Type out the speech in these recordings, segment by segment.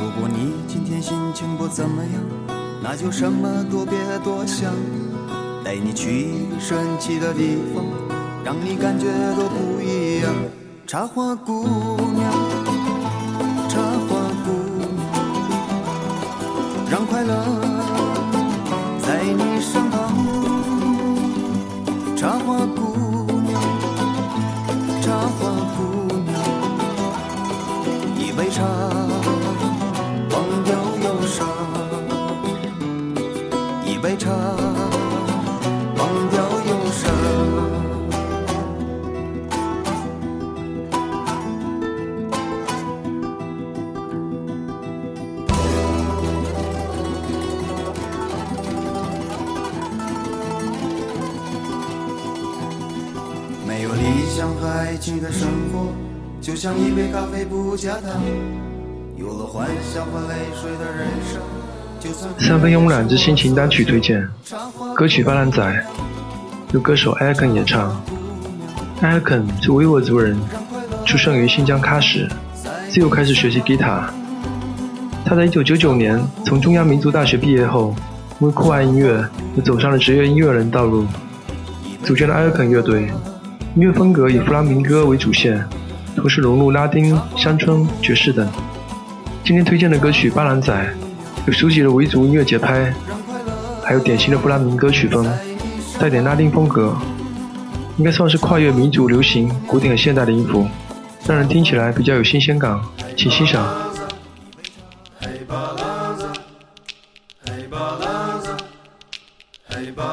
如果你今天心情不怎么样，那就什么都别多想，带你去神奇的地方，让你感觉都不一样。茶花姑娘，茶花姑娘，让快乐没有理想和爱情的生活，就像一杯咖啡不加糖。有了幻想和泪水的人生，就算三分慵懒之心情单曲推荐，歌曲《巴兰仔》由歌手 a l k e n 演唱。a l k e n 是维吾尔族人，出生于新疆喀什，自幼开始学习吉他。他在1999年从中央民族大学毕业后，因为酷爱音乐，又走上了职业音乐人道路，组建了 a l k e n 乐队。音乐风格以弗拉明戈为主线，同时融入拉丁、乡村、爵士等。今天推荐的歌曲《巴兰仔》，有熟悉的维族音乐节拍，还有典型的弗拉明戈曲风，带点拉丁风格，应该算是跨越民族、流行、古典和现代的音符，让人听起来比较有新鲜感，请欣赏。嘿巴拉子，嘿巴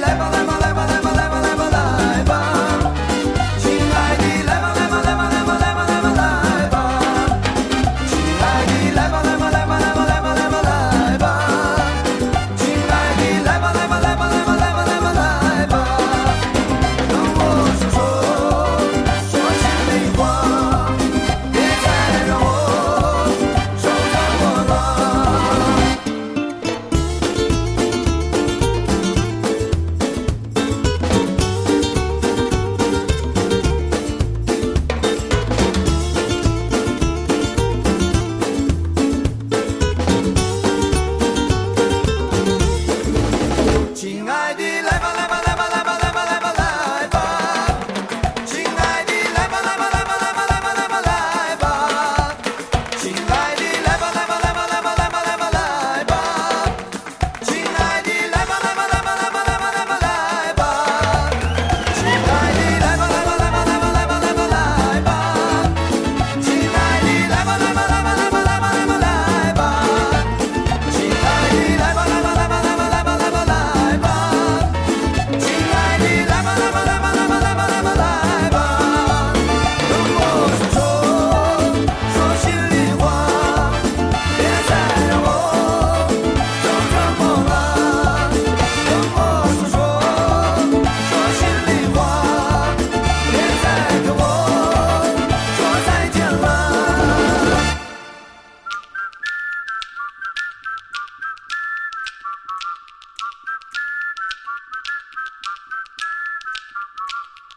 level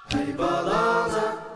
Hey, Bonanza.